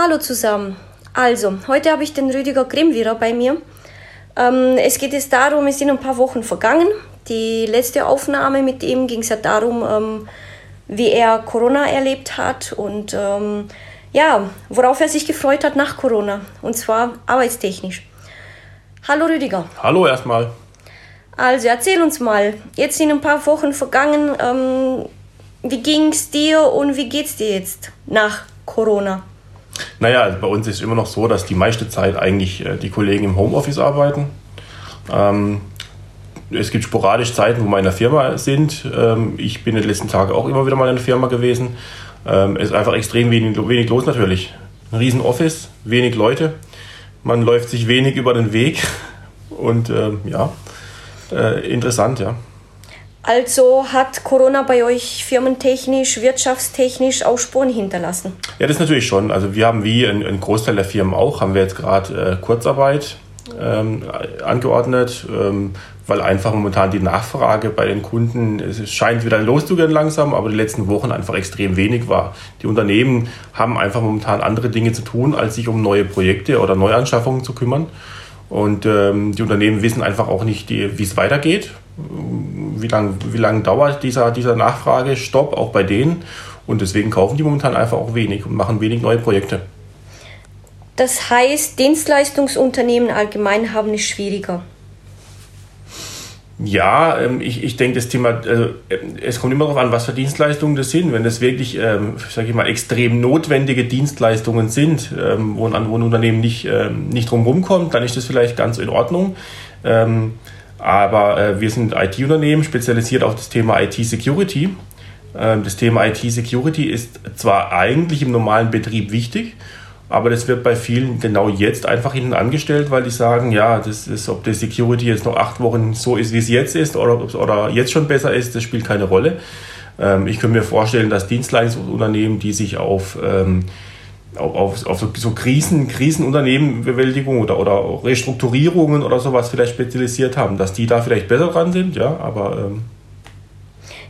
Hallo zusammen. Also, heute habe ich den Rüdiger Grimm wieder bei mir. Ähm, es geht jetzt darum, es sind ein paar Wochen vergangen. Die letzte Aufnahme mit ihm ging es ja darum, ähm, wie er Corona erlebt hat und ähm, ja, worauf er sich gefreut hat nach Corona. Und zwar arbeitstechnisch. Hallo Rüdiger. Hallo erstmal. Also erzähl uns mal, jetzt sind ein paar Wochen vergangen, ähm, wie ging es dir und wie geht's dir jetzt nach Corona? Naja, also bei uns ist es immer noch so, dass die meiste Zeit eigentlich äh, die Kollegen im Homeoffice arbeiten. Ähm, es gibt sporadisch Zeiten, wo wir in der Firma sind. Ähm, ich bin in den letzten Tagen auch immer wieder mal in der Firma gewesen. Ähm, es ist einfach extrem wenig, wenig los natürlich. Ein riesen Office, wenig Leute. Man läuft sich wenig über den Weg. Und ähm, ja, äh, interessant, ja. Also hat Corona bei euch firmentechnisch, wirtschaftstechnisch auch Spuren hinterlassen? Ja, das natürlich schon. Also wir haben wie ein, ein Großteil der Firmen auch, haben wir jetzt gerade äh, Kurzarbeit ähm, angeordnet, ähm, weil einfach momentan die Nachfrage bei den Kunden, es scheint wieder loszugehen langsam, aber die letzten Wochen einfach extrem wenig war. Die Unternehmen haben einfach momentan andere Dinge zu tun, als sich um neue Projekte oder Neuanschaffungen zu kümmern. Und ähm, die Unternehmen wissen einfach auch nicht, wie es weitergeht wie lange wie lang dauert dieser, dieser Nachfragestopp auch bei denen. Und deswegen kaufen die momentan einfach auch wenig und machen wenig neue Projekte. Das heißt, Dienstleistungsunternehmen allgemein haben es schwieriger. Ja, ähm, ich, ich denke, das Thema, also, es kommt immer darauf an, was für Dienstleistungen das sind. Wenn das wirklich, ähm, sage ich mal, extrem notwendige Dienstleistungen sind, ähm, wo, ein, wo ein Unternehmen nicht, ähm, nicht drum kommt, dann ist das vielleicht ganz in Ordnung. Ähm, aber äh, wir sind IT-Unternehmen, spezialisiert auf das Thema IT-Security. Ähm, das Thema IT-Security ist zwar eigentlich im normalen Betrieb wichtig, aber das wird bei vielen genau jetzt einfach hinten angestellt, weil die sagen, ja, das ist, ob die Security jetzt noch acht Wochen so ist, wie es jetzt ist, oder, oder jetzt schon besser ist, das spielt keine Rolle. Ähm, ich könnte mir vorstellen, dass Dienstleistungsunternehmen, die sich auf ähm, auf, auf so, Krisen, Krisenunternehmenbewältigung oder, oder Restrukturierungen oder sowas vielleicht spezialisiert haben, dass die da vielleicht besser dran sind, ja, aber. Ähm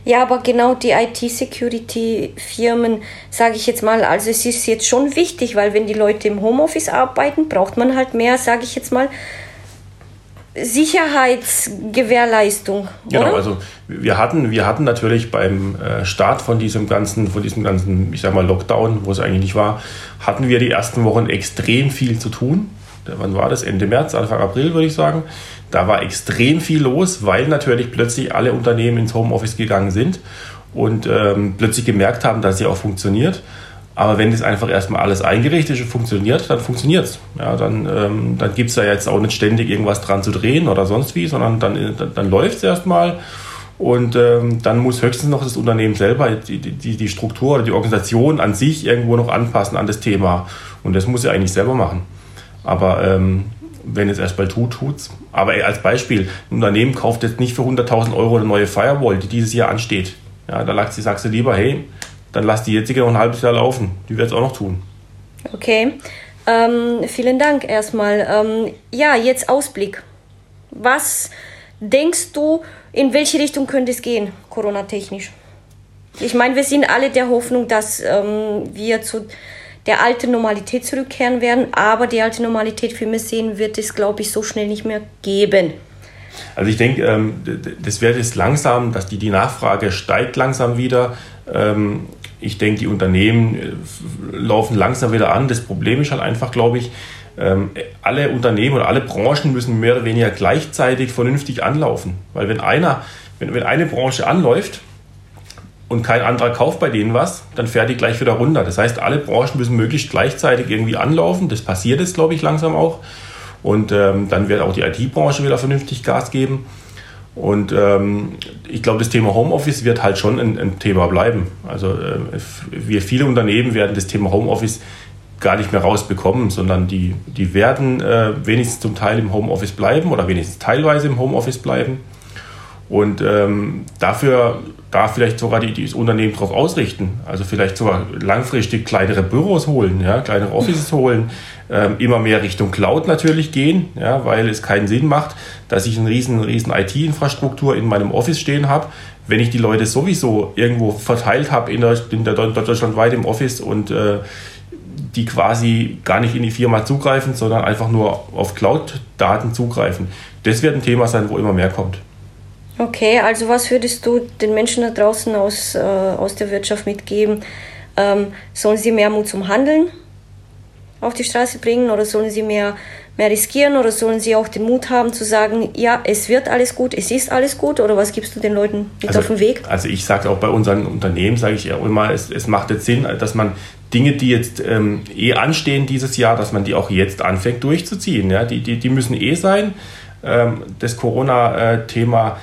ja, aber genau die IT-Security-Firmen, sage ich jetzt mal, also es ist jetzt schon wichtig, weil wenn die Leute im Homeoffice arbeiten, braucht man halt mehr, sage ich jetzt mal, Sicherheitsgewährleistung. Genau, oder? also wir hatten, wir hatten natürlich beim äh, Start von diesem ganzen, von diesem ganzen, ich sag mal, Lockdown, wo es eigentlich nicht war, hatten wir die ersten Wochen extrem viel zu tun. Wann war das? Ende März, Anfang April, würde ich sagen. Da war extrem viel los, weil natürlich plötzlich alle Unternehmen ins Homeoffice gegangen sind und ähm, plötzlich gemerkt haben, dass sie auch funktioniert. Aber wenn das einfach erstmal alles eingerichtet ist und funktioniert, dann funktioniert es. Ja, dann ähm, dann gibt es da jetzt auch nicht ständig irgendwas dran zu drehen oder sonst wie, sondern dann, dann, dann läuft es erstmal. Und ähm, dann muss höchstens noch das Unternehmen selber die, die, die Struktur oder die Organisation an sich irgendwo noch anpassen an das Thema. Und das muss sie eigentlich selber machen. Aber ähm, wenn es erstmal tut, tut's. Aber als Beispiel, ein Unternehmen kauft jetzt nicht für 100.000 Euro eine neue Firewall, die dieses Jahr ansteht. Ja, da sagst du lieber, hey, dann lass die jetzige noch ein halbes Jahr laufen. Die wird es auch noch tun. Okay. Ähm, vielen Dank erstmal. Ähm, ja, jetzt Ausblick. Was denkst du, in welche Richtung könnte es gehen, Corona-technisch? Ich meine, wir sind alle der Hoffnung, dass ähm, wir zu der alten Normalität zurückkehren werden, aber die alte Normalität, für mich sehen, wird es, glaube ich, so schnell nicht mehr geben. Also ich denke, ähm, das wird jetzt langsam, dass die, die Nachfrage steigt langsam wieder. Ähm, ich denke, die Unternehmen äh, laufen langsam wieder an. Das Problem ist halt einfach, glaube ich, ähm, alle Unternehmen oder alle Branchen müssen mehr oder weniger gleichzeitig vernünftig anlaufen. Weil wenn einer, wenn, wenn eine Branche anläuft und kein anderer kauft bei denen was, dann fährt die gleich wieder runter. Das heißt, alle Branchen müssen möglichst gleichzeitig irgendwie anlaufen. Das passiert jetzt, glaube ich, langsam auch. Und ähm, dann wird auch die IT-Branche wieder vernünftig Gas geben. Und ähm, ich glaube, das Thema Homeoffice wird halt schon ein, ein Thema bleiben. Also äh, wir viele Unternehmen werden das Thema Homeoffice gar nicht mehr rausbekommen, sondern die, die werden äh, wenigstens zum Teil im Homeoffice bleiben oder wenigstens teilweise im Homeoffice bleiben. Und ähm, dafür da vielleicht sogar die, die das Unternehmen darauf ausrichten. Also vielleicht sogar langfristig kleinere Büros holen, ja, kleinere Offices holen, ähm, immer mehr Richtung Cloud natürlich gehen, ja, weil es keinen Sinn macht, dass ich eine riesen, riesen IT-Infrastruktur in meinem Office stehen habe, wenn ich die Leute sowieso irgendwo verteilt habe in der, in der deutschlandweit im Office und äh, die quasi gar nicht in die Firma zugreifen, sondern einfach nur auf Cloud-Daten zugreifen. Das wird ein Thema sein, wo immer mehr kommt. Okay, also was würdest du den Menschen da draußen aus, äh, aus der Wirtschaft mitgeben? Ähm, sollen sie mehr Mut zum Handeln auf die Straße bringen oder sollen sie mehr, mehr riskieren oder sollen sie auch den Mut haben zu sagen, ja, es wird alles gut, es ist alles gut oder was gibst du den Leuten mit also, auf den Weg? Also ich sage auch bei unseren Unternehmen, sage ich ja immer, es, es macht jetzt Sinn, dass man Dinge, die jetzt ähm, eh anstehen dieses Jahr, dass man die auch jetzt anfängt durchzuziehen. Ja? Die, die, die müssen eh sein. Ähm, das Corona-Thema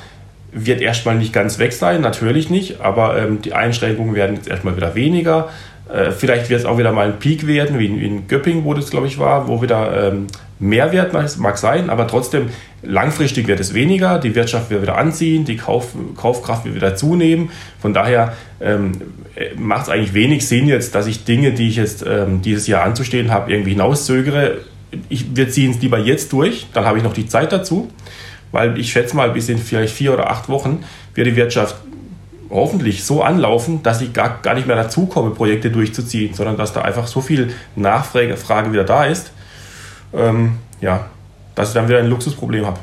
wird erstmal nicht ganz weg sein, natürlich nicht, aber ähm, die Einschränkungen werden jetzt erstmal wieder weniger. Äh, vielleicht wird es auch wieder mal ein Peak werden, wie in, wie in Göppingen, wo das, glaube ich, war, wo wieder ähm, mehr Wert mag sein, aber trotzdem langfristig wird es weniger, die Wirtschaft wird wieder anziehen, die Kauf, Kaufkraft wird wieder zunehmen. Von daher ähm, macht es eigentlich wenig Sinn jetzt, dass ich Dinge, die ich jetzt ähm, dieses Jahr anzustehen habe, irgendwie hinauszögere. Ich, wir ziehen es lieber jetzt durch, dann habe ich noch die Zeit dazu, weil ich schätze mal, bis in vielleicht vier oder acht Wochen wird die Wirtschaft hoffentlich so anlaufen, dass ich gar, gar nicht mehr dazu komme, Projekte durchzuziehen, sondern dass da einfach so viel Nachfrage wieder da ist, ähm, ja, dass ich dann wieder ein Luxusproblem habe.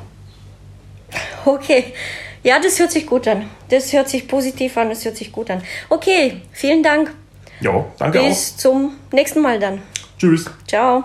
Okay. Ja, das hört sich gut an. Das hört sich positiv an, das hört sich gut an. Okay, vielen Dank. Ja, danke Bis auch. zum nächsten Mal dann. Tschüss. Ciao.